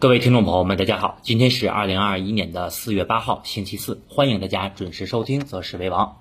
各位听众朋友们，大家好，今天是二零二一年的四月八号，星期四，欢迎大家准时收听《择时为王》。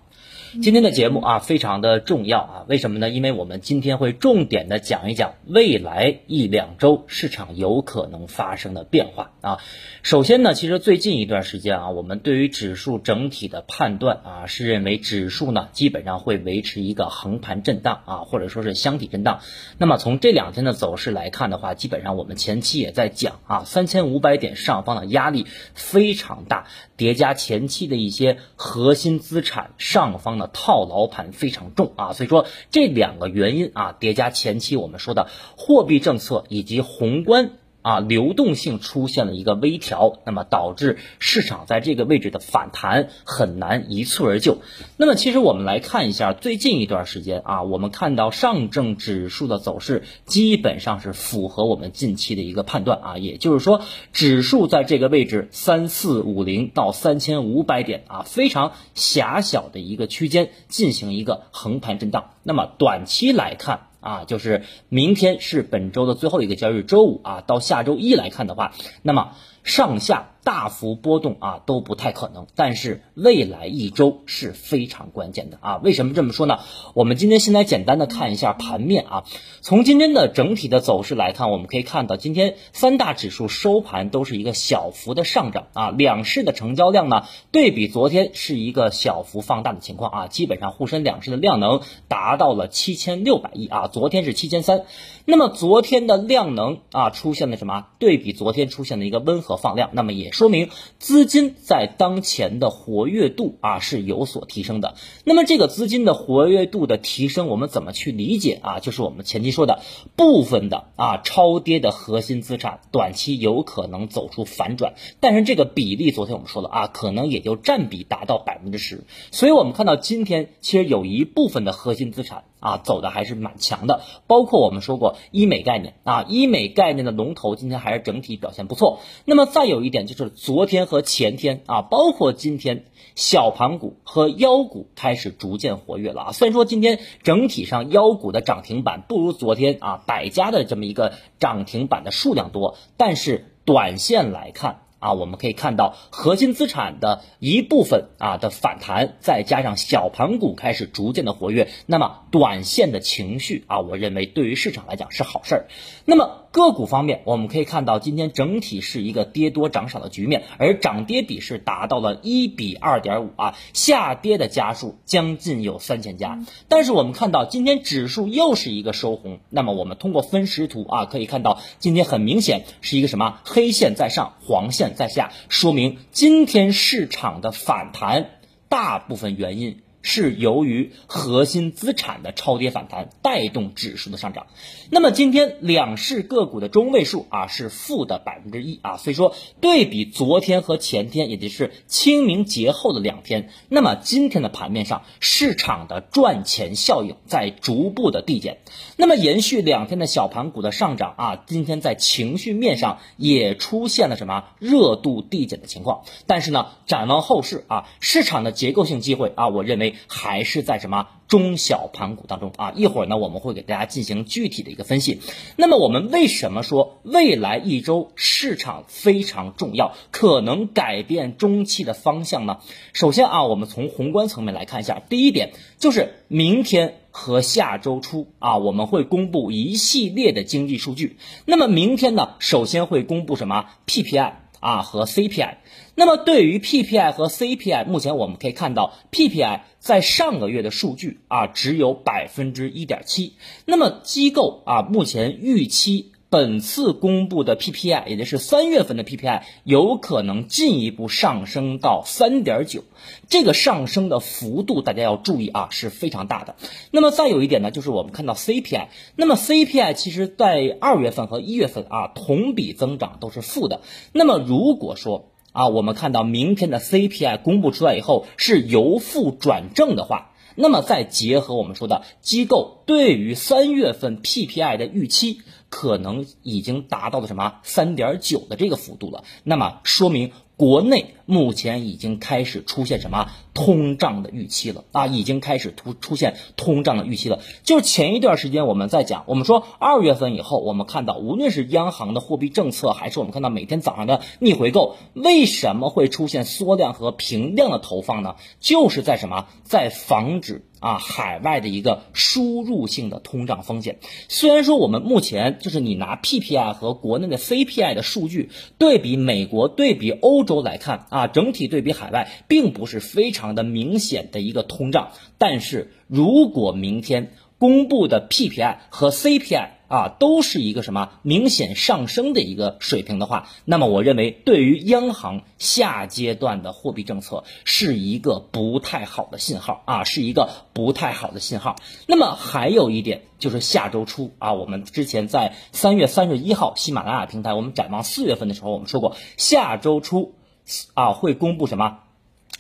今天的节目啊，非常的重要啊，为什么呢？因为我们今天会重点的讲一讲未来一两周市场有可能发生的变化啊。首先呢，其实最近一段时间啊，我们对于指数整体的判断啊，是认为指数呢基本上会维持一个横盘震荡啊，或者说是箱体震荡。那么从这两天的走势来看的话，基本上我们前期也在讲啊，三千五百点上方的压力非常大，叠加前期的一些核心资产上方。套牢盘非常重啊，所以说这两个原因啊叠加前期我们说的货币政策以及宏观。啊，流动性出现了一个微调，那么导致市场在这个位置的反弹很难一蹴而就。那么其实我们来看一下最近一段时间啊，我们看到上证指数的走势基本上是符合我们近期的一个判断啊，也就是说指数在这个位置三四五零到三千五百点啊，非常狭小的一个区间进行一个横盘震荡。那么短期来看。啊，就是明天是本周的最后一个交易日，周五啊，到下周一来看的话，那么上下。大幅波动啊都不太可能，但是未来一周是非常关键的啊！为什么这么说呢？我们今天先来简单的看一下盘面啊。从今天的整体的走势来看，我们可以看到今天三大指数收盘都是一个小幅的上涨啊。两市的成交量呢，对比昨天是一个小幅放大的情况啊。基本上沪深两市的量能达到了七千六百亿啊，昨天是七千三。那么昨天的量能啊出现了什么？对比昨天出现了一个温和放量，那么也说明资金在当前的活跃度啊是有所提升的。那么这个资金的活跃度的提升，我们怎么去理解啊？就是我们前期说的部分的啊超跌的核心资产，短期有可能走出反转，但是这个比例昨天我们说了啊，可能也就占比达到百分之十。所以我们看到今天其实有一部分的核心资产。啊，走的还是蛮强的，包括我们说过医美概念啊，医美概念的龙头今天还是整体表现不错。那么再有一点就是昨天和前天啊，包括今天小盘股和妖股开始逐渐活跃了啊。虽然说今天整体上妖股的涨停板不如昨天啊百家的这么一个涨停板的数量多，但是短线来看。啊，我们可以看到核心资产的一部分啊的反弹，再加上小盘股开始逐渐的活跃，那么短线的情绪啊，我认为对于市场来讲是好事儿。那么个股方面，我们可以看到今天整体是一个跌多涨少的局面，而涨跌比是达到了一比二点五啊，下跌的家数将近有三千家。但是我们看到今天指数又是一个收红，那么我们通过分时图啊，可以看到今天很明显是一个什么黑线在上，黄线。在下，说明今天市场的反弹，大部分原因。是由于核心资产的超跌反弹带动指数的上涨。那么今天两市个股的中位数啊是负的百分之一啊，所以说对比昨天和前天，也就是清明节后的两天，那么今天的盘面上市场的赚钱效应在逐步的递减。那么延续两天的小盘股的上涨啊，今天在情绪面上也出现了什么热度递减的情况。但是呢，展望后市啊，市场的结构性机会啊，我认为。还是在什么中小盘股当中啊？一会儿呢，我们会给大家进行具体的一个分析。那么，我们为什么说未来一周市场非常重要，可能改变中期的方向呢？首先啊，我们从宏观层面来看一下，第一点就是明天和下周初啊，我们会公布一系列的经济数据。那么明天呢，首先会公布什么 PPI 啊和 CPI。那么对于 PPI 和 CPI，目前我们可以看到，PPI 在上个月的数据啊只有百分之一点七。那么机构啊目前预期本次公布的 PPI，也就是三月份的 PPI，有可能进一步上升到三点九。这个上升的幅度大家要注意啊，是非常大的。那么再有一点呢，就是我们看到 CPI，那么 CPI 其实在二月份和一月份啊同比增长都是负的。那么如果说啊，我们看到明天的 CPI 公布出来以后是由负转正的话，那么再结合我们说的机构对于三月份 PPI 的预期，可能已经达到了什么三点九的这个幅度了，那么说明国内目前已经开始出现什么通胀的预期了啊，已经开始出出现通胀的预期了。就是前一段时间我们在讲，我们说二月份以后，我们看到无论是央行的货币政策，还是我们看到每天早上的逆回购，为什么会出现缩量和平量的投放呢？就是在什么，在防止。啊，海外的一个输入性的通胀风险。虽然说我们目前就是你拿 PPI 和国内的 CPI 的数据对比美国、对比欧洲来看啊，啊整体对比海外并不是非常的明显的一个通胀。但是如果明天公布的 PPI 和 CPI，啊，都是一个什么明显上升的一个水平的话，那么我认为对于央行下阶段的货币政策是一个不太好的信号啊，是一个不太好的信号。那么还有一点就是下周初啊，我们之前在三月三十一号喜马拉雅平台，我们展望四月份的时候，我们说过下周初啊会公布什么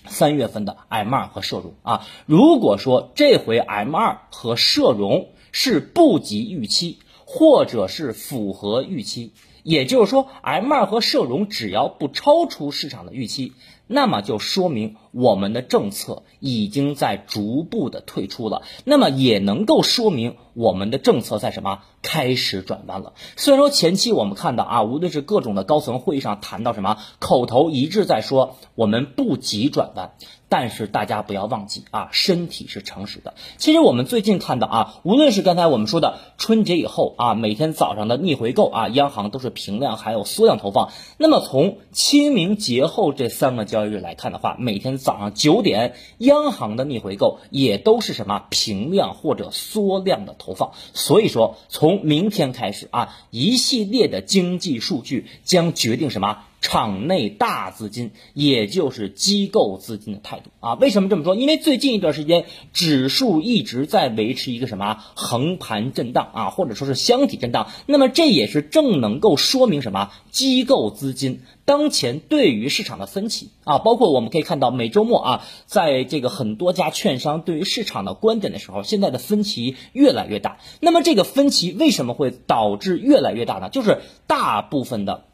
三月份的 M 二和社融啊。如果说这回 M 二和社融是不及预期。或者是符合预期，也就是说，M 二和社融只要不超出市场的预期，那么就说明我们的政策已经在逐步的退出了，那么也能够说明我们的政策在什么开始转弯了。虽然说前期我们看到啊，无论是各种的高层会议上谈到什么，口头一致在说我们不急转弯。但是大家不要忘记啊，身体是诚实的。其实我们最近看到啊，无论是刚才我们说的春节以后啊，每天早上的逆回购啊，央行都是平量还有缩量投放。那么从清明节后这三个交易日来看的话，每天早上九点，央行的逆回购也都是什么平量或者缩量的投放。所以说，从明天开始啊，一系列的经济数据将决定什么？场内大资金，也就是机构资金的态度啊？为什么这么说？因为最近一段时间，指数一直在维持一个什么横盘震荡啊，或者说是箱体震荡。那么这也是正能够说明什么？机构资金当前对于市场的分歧啊，包括我们可以看到每周末啊，在这个很多家券商对于市场的观点的时候，现在的分歧越来越大。那么这个分歧为什么会导致越来越大呢？就是大部分的。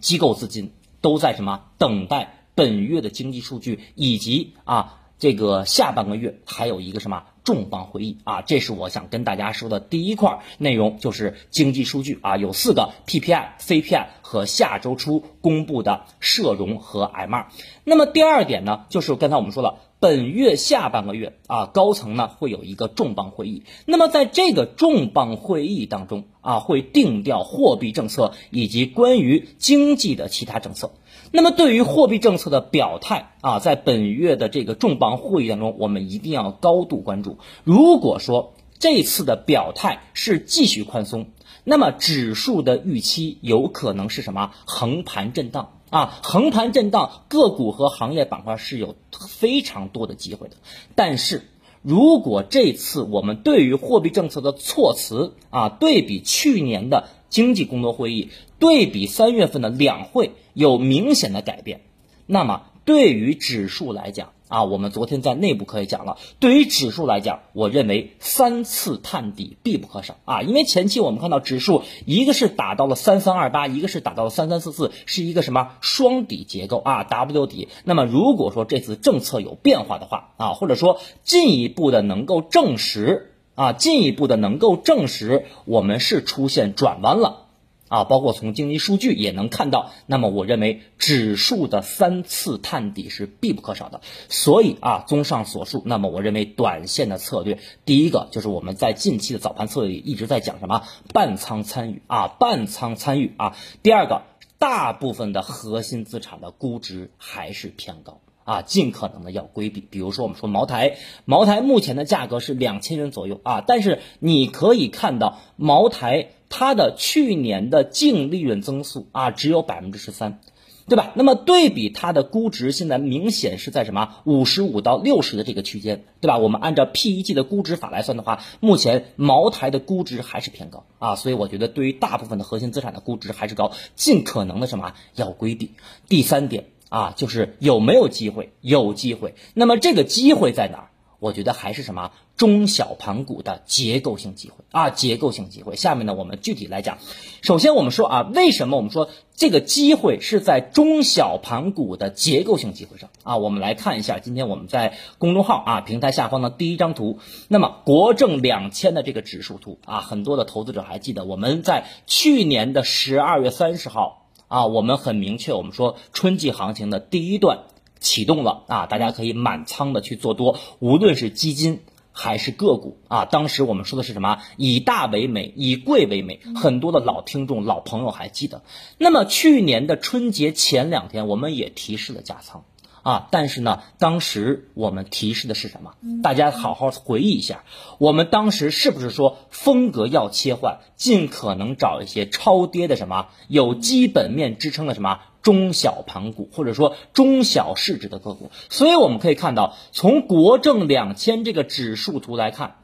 机构资金都在什么等待本月的经济数据，以及啊这个下半个月还有一个什么重磅会议啊，这是我想跟大家说的第一块内容，就是经济数据啊，有四个 PPI、CPI 和下周初公布的社融和 M 二。那么第二点呢，就是刚才我们说了。本月下半个月啊，高层呢会有一个重磅会议。那么在这个重磅会议当中啊，会定调货币政策以及关于经济的其他政策。那么对于货币政策的表态啊，在本月的这个重磅会议当中，我们一定要高度关注。如果说这次的表态是继续宽松，那么指数的预期有可能是什么？横盘震荡。啊，横盘震荡，个股和行业板块是有非常多的机会的。但是，如果这次我们对于货币政策的措辞啊，对比去年的经济工作会议，对比三月份的两会有明显的改变，那么对于指数来讲，啊，我们昨天在内部可以讲了，对于指数来讲，我认为三次探底必不可少啊，因为前期我们看到指数一个是打到了三三二八，一个是打到了三三四四，是一个什么双底结构啊，W 底。那么如果说这次政策有变化的话啊，或者说进一步的能够证实啊，进一步的能够证实我们是出现转弯了。啊，包括从经济数据也能看到，那么我认为指数的三次探底是必不可少的。所以啊，综上所述，那么我认为短线的策略，第一个就是我们在近期的早盘策略里一直在讲什么半仓参与啊，半仓参与啊。第二个，大部分的核心资产的估值还是偏高啊，尽可能的要规避。比如说我们说茅台，茅台目前的价格是两千元左右啊，但是你可以看到茅台。它的去年的净利润增速啊，只有百分之十三，对吧？那么对比它的估值，现在明显是在什么五十五到六十的这个区间，对吧？我们按照 PEG 的估值法来算的话，目前茅台的估值还是偏高啊，所以我觉得对于大部分的核心资产的估值还是高，尽可能的什么要规避。第三点啊，就是有没有机会？有机会。那么这个机会在哪儿？我觉得还是什么中小盘股的结构性机会啊，结构性机会。下面呢，我们具体来讲。首先，我们说啊，为什么我们说这个机会是在中小盘股的结构性机会上啊？我们来看一下，今天我们在公众号啊平台下方的第一张图，那么国证两千的这个指数图啊，很多的投资者还记得我们在去年的十二月三十号啊，我们很明确，我们说春季行情的第一段。启动了啊！大家可以满仓的去做多，无论是基金还是个股啊。当时我们说的是什么？以大为美，以贵为美。很多的老听众、老朋友还记得。那么去年的春节前两天，我们也提示了加仓啊。但是呢，当时我们提示的是什么？大家好好回忆一下，我们当时是不是说风格要切换，尽可能找一些超跌的什么有基本面支撑的什么？中小盘股或者说中小市值的个股，所以我们可以看到，从国证两千这个指数图来看，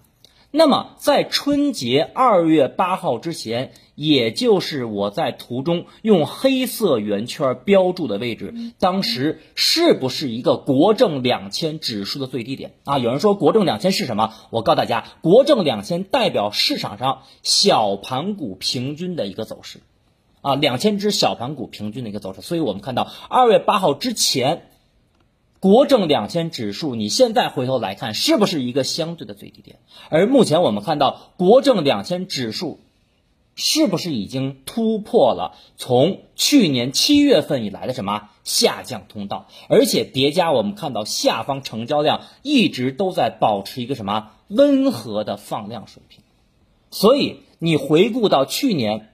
那么在春节二月八号之前，也就是我在图中用黑色圆圈标注的位置，当时是不是一个国证两千指数的最低点啊？有人说国证两千是什么？我告诉大家，国证两千代表市场上小盘股平均的一个走势。啊，两千只小盘股平均的一个走势，所以我们看到二月八号之前，国证两千指数，你现在回头来看，是不是一个相对的最低点？而目前我们看到国证两千指数，是不是已经突破了从去年七月份以来的什么下降通道？而且叠加我们看到下方成交量一直都在保持一个什么温和的放量水平，所以你回顾到去年。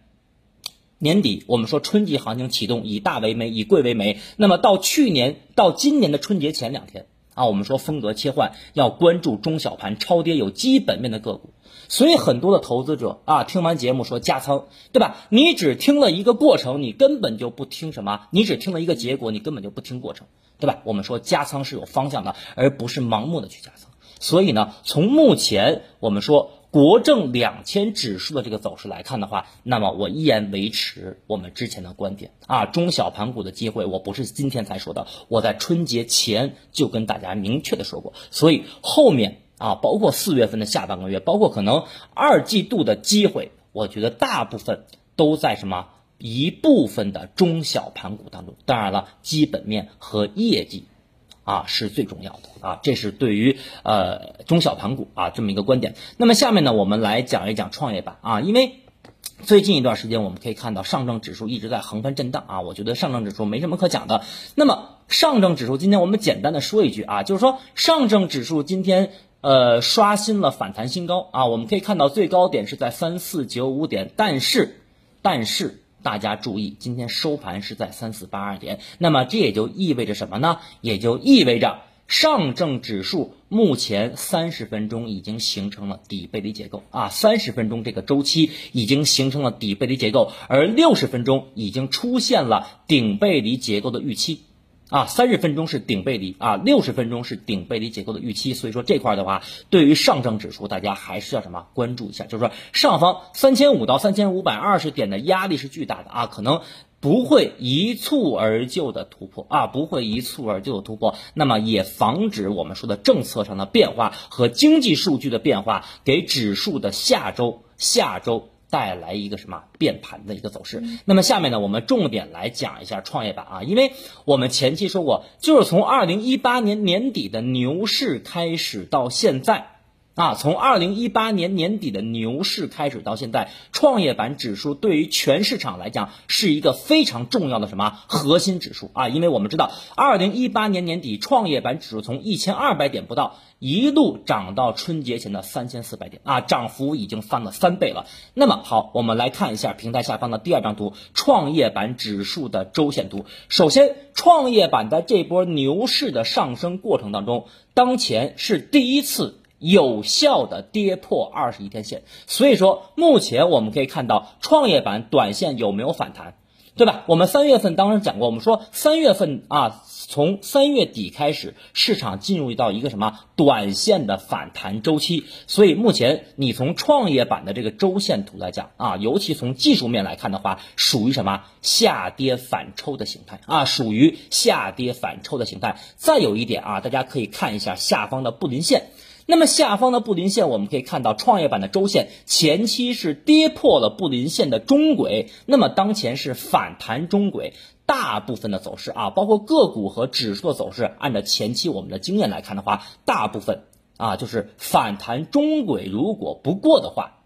年底，我们说春季行情启动，以大为美，以贵为美。那么到去年到今年的春节前两天啊，我们说风格切换，要关注中小盘超跌有基本面的个股。所以很多的投资者啊，听完节目说加仓，对吧？你只听了一个过程，你根本就不听什么，你只听了一个结果，你根本就不听过程，对吧？我们说加仓是有方向的，而不是盲目的去加仓。所以呢，从目前我们说。国证两千指数的这个走势来看的话，那么我依然维持我们之前的观点啊，中小盘股的机会，我不是今天才说的，我在春节前就跟大家明确的说过，所以后面啊，包括四月份的下半个月，包括可能二季度的机会，我觉得大部分都在什么一部分的中小盘股当中，当然了，基本面和业绩。啊，是最重要的啊，这是对于呃中小盘股啊这么一个观点。那么下面呢，我们来讲一讲创业板啊，因为最近一段时间我们可以看到上证指数一直在横盘震荡啊，我觉得上证指数没什么可讲的。那么上证指数今天我们简单的说一句啊，就是说上证指数今天呃刷新了反弹新高啊，我们可以看到最高点是在三四九五点，但是但是。大家注意，今天收盘是在三四八二点，那么这也就意味着什么呢？也就意味着上证指数目前三十分钟已经形成了底背离结构啊，三十分钟这个周期已经形成了底背离结构，而六十分钟已经出现了顶背离结构的预期。啊，三十分钟是顶背离啊，六十分钟是顶背离结构的预期，所以说这块的话，对于上证指数，大家还是要什么关注一下，就是说上方三千五到三千五百二十点的压力是巨大的啊，可能不会一蹴而就的突破啊，不会一蹴而就的突破，那么也防止我们说的政策上的变化和经济数据的变化给指数的下周下周。带来一个什么变盘的一个走势？那么下面呢，我们重点来讲一下创业板啊，因为我们前期说过，就是从二零一八年年底的牛市开始到现在。啊，从二零一八年年底的牛市开始到现在，创业板指数对于全市场来讲是一个非常重要的什么核心指数啊？因为我们知道，二零一八年年底创业板指数从一千二百点不到，一路涨到春节前的三千四百点啊，涨幅已经翻了三倍了。那么好，我们来看一下平台下方的第二张图，创业板指数的周线图。首先，创业板在这波牛市的上升过程当中，当前是第一次。有效的跌破二十一天线，所以说目前我们可以看到创业板短线有没有反弹，对吧？我们三月份当时讲过，我们说三月份啊，从三月底开始，市场进入到一个什么短线的反弹周期，所以目前你从创业板的这个周线图来讲啊，尤其从技术面来看的话，属于什么下跌反抽的形态啊，属于下跌反抽的形态。再有一点啊，大家可以看一下下方的布林线。那么下方的布林线，我们可以看到创业板的周线前期是跌破了布林线的中轨，那么当前是反弹中轨。大部分的走势啊，包括个股和指数的走势，按照前期我们的经验来看的话，大部分啊就是反弹中轨，如果不过的话，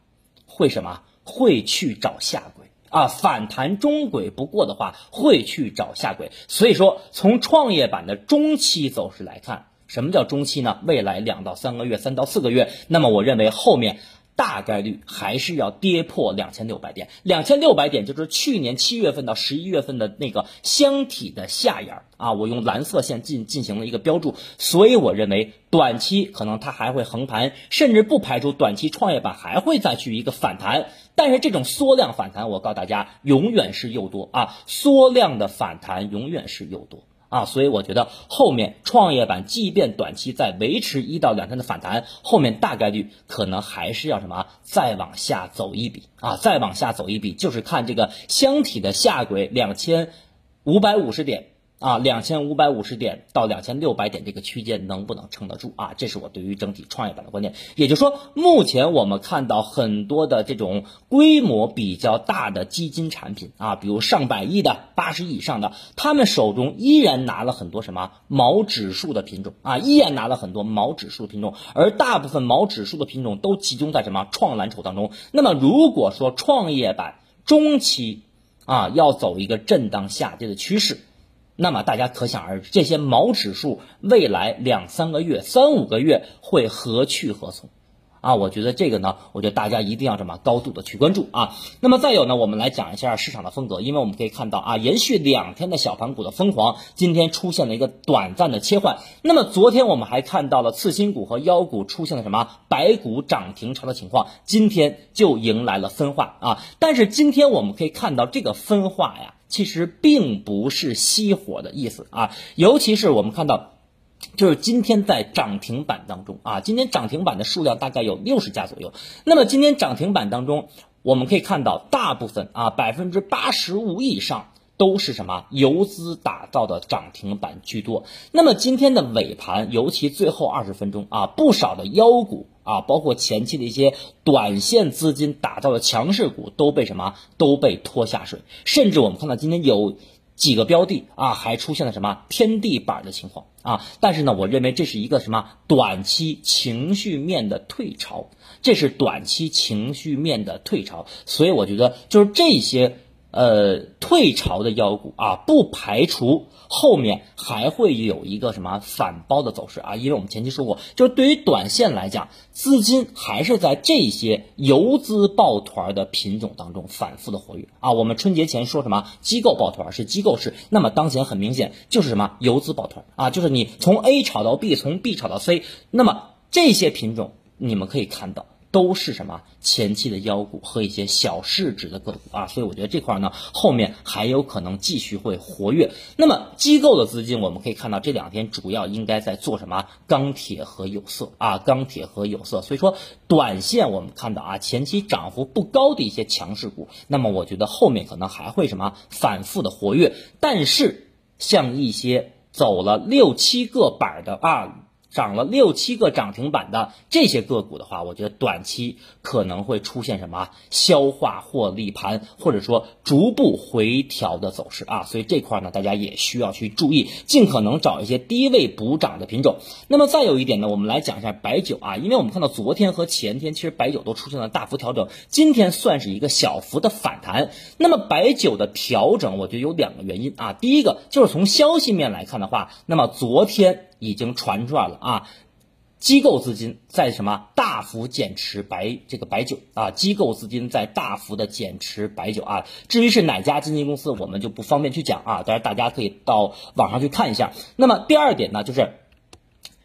会什么？会去找下轨啊。反弹中轨不过的话，会去找下轨。所以说，从创业板的中期走势来看，什么叫中期呢？未来两到三个月、三到四个月，那么我认为后面。大概率还是要跌破两千六百点，两千六百点就是去年七月份到十一月份的那个箱体的下沿啊，我用蓝色线进进行了一个标注，所以我认为短期可能它还会横盘，甚至不排除短期创业板还会再去一个反弹，但是这种缩量反弹，我告诉大家，永远是诱多啊，缩量的反弹永远是诱多。啊，所以我觉得后面创业板即便短期在维持一到两天的反弹，后面大概率可能还是要什么再往下走一笔啊，再往下走一笔，就是看这个箱体的下轨两千五百五十点。啊，两千五百五十点到两千六百点这个区间能不能撑得住啊？这是我对于整体创业板的观点。也就是说，目前我们看到很多的这种规模比较大的基金产品啊，比如上百亿的、八十亿以上的，他们手中依然拿了很多什么毛指数的品种啊，依然拿了很多毛指数品种，而大部分毛指数的品种都集中在什么创蓝筹当中。那么如果说创业板中期啊要走一个震荡下跌的趋势。那么大家可想而知，这些毛指数未来两三个月、三五个月会何去何从？啊，我觉得这个呢，我觉得大家一定要这么高度的去关注啊。那么再有呢，我们来讲一下市场的风格，因为我们可以看到啊，延续两天的小盘股的疯狂，今天出现了一个短暂的切换。那么昨天我们还看到了次新股和妖股出现了什么白股涨停潮的情况，今天就迎来了分化啊。但是今天我们可以看到这个分化呀。其实并不是熄火的意思啊，尤其是我们看到，就是今天在涨停板当中啊，今天涨停板的数量大概有六十家左右。那么今天涨停板当中，我们可以看到大部分啊，百分之八十五以上。都是什么游资打造的涨停板居多。那么今天的尾盘，尤其最后二十分钟啊，不少的妖股啊，包括前期的一些短线资金打造的强势股，都被什么都被拖下水。甚至我们看到今天有几个标的啊，还出现了什么天地板的情况啊。但是呢，我认为这是一个什么短期情绪面的退潮，这是短期情绪面的退潮。所以我觉得就是这些。呃，退潮的妖股啊，不排除后面还会有一个什么反包的走势啊，因为我们前期说过，就是对于短线来讲，资金还是在这些游资抱团的品种当中反复的活跃啊。我们春节前说什么机构抱团是机构式，那么当前很明显就是什么游资抱团啊，就是你从 A 炒到 B，从 B 炒到 C，那么这些品种你们可以看到。都是什么前期的妖股和一些小市值的个股啊，所以我觉得这块呢后面还有可能继续会活跃。那么机构的资金，我们可以看到这两天主要应该在做什么？钢铁和有色啊，钢铁和有色。所以说短线我们看到啊，前期涨幅不高的一些强势股，那么我觉得后面可能还会什么反复的活跃。但是像一些走了六七个板的啊。涨了六七个涨停板的这些个股的话，我觉得短期可能会出现什么消化获利盘，或者说逐步回调的走势啊，所以这块呢，大家也需要去注意，尽可能找一些低位补涨的品种。那么再有一点呢，我们来讲一下白酒啊，因为我们看到昨天和前天其实白酒都出现了大幅调整，今天算是一个小幅的反弹。那么白酒的调整，我觉得有两个原因啊，第一个就是从消息面来看的话，那么昨天。已经传出来了啊！机构资金在什么大幅减持白这个白酒啊？机构资金在大幅的减持白酒啊。至于是哪家基金公司，我们就不方便去讲啊。但是大家可以到网上去看一下。那么第二点呢，就是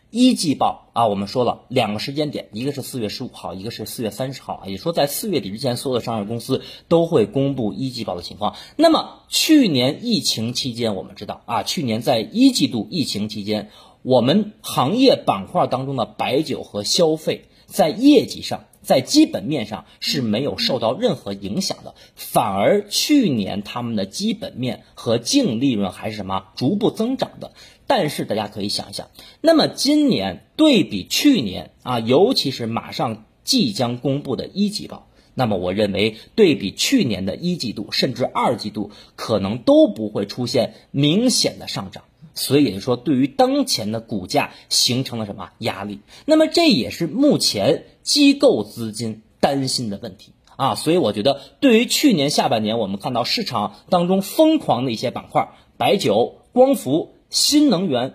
一季报啊，我们说了两个时间点，一个是四月十五号，一个是四月三十号啊，也说在四月底之前，所有的上市公司都会公布一季报的情况。那么去年疫情期间，我们知道啊，去年在一季度疫情期间。我们行业板块当中的白酒和消费，在业绩上。在基本面上是没有受到任何影响的，反而去年他们的基本面和净利润还是什么逐步增长的。但是大家可以想一想，那么今年对比去年啊，尤其是马上即将公布的一季报，那么我认为对比去年的一季度甚至二季度，可能都不会出现明显的上涨。所以也就说，对于当前的股价形成了什么压力？那么这也是目前机构资金担心的问题啊。所以我觉得，对于去年下半年我们看到市场当中疯狂的一些板块，白酒、光伏、新能源。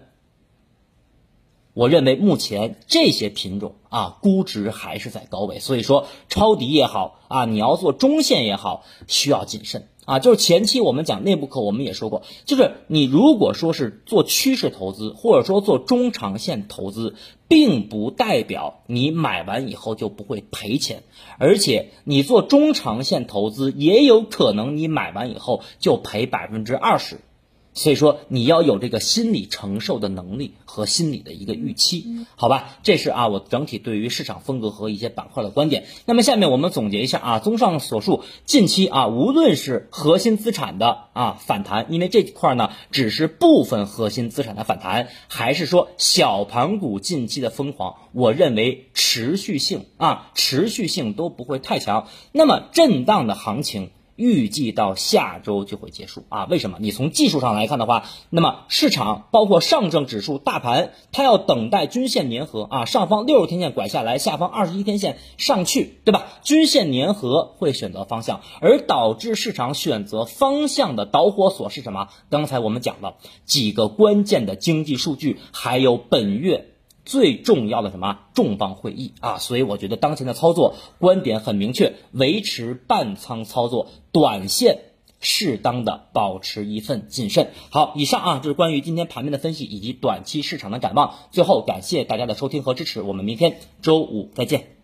我认为目前这些品种啊，估值还是在高位，所以说抄底也好啊，你要做中线也好，需要谨慎啊。就是前期我们讲内部课，我们也说过，就是你如果说是做趋势投资，或者说做中长线投资，并不代表你买完以后就不会赔钱，而且你做中长线投资，也有可能你买完以后就赔百分之二十。所以说你要有这个心理承受的能力和心理的一个预期，好吧？这是啊我整体对于市场风格和一些板块的观点。那么下面我们总结一下啊，综上所述，近期啊无论是核心资产的啊反弹，因为这块呢只是部分核心资产的反弹，还是说小盘股近期的疯狂，我认为持续性啊持续性都不会太强。那么震荡的行情。预计到下周就会结束啊？为什么？你从技术上来看的话，那么市场包括上证指数、大盘，它要等待均线粘合啊，上方六十天线拐下来，下方二十一天线上去，对吧？均线粘合会选择方向，而导致市场选择方向的导火索是什么？刚才我们讲了几个关键的经济数据，还有本月。最重要的什么重磅会议啊？所以我觉得当前的操作观点很明确，维持半仓操作，短线适当的保持一份谨慎。好，以上啊就是关于今天盘面的分析以及短期市场的展望。最后感谢大家的收听和支持，我们明天周五再见。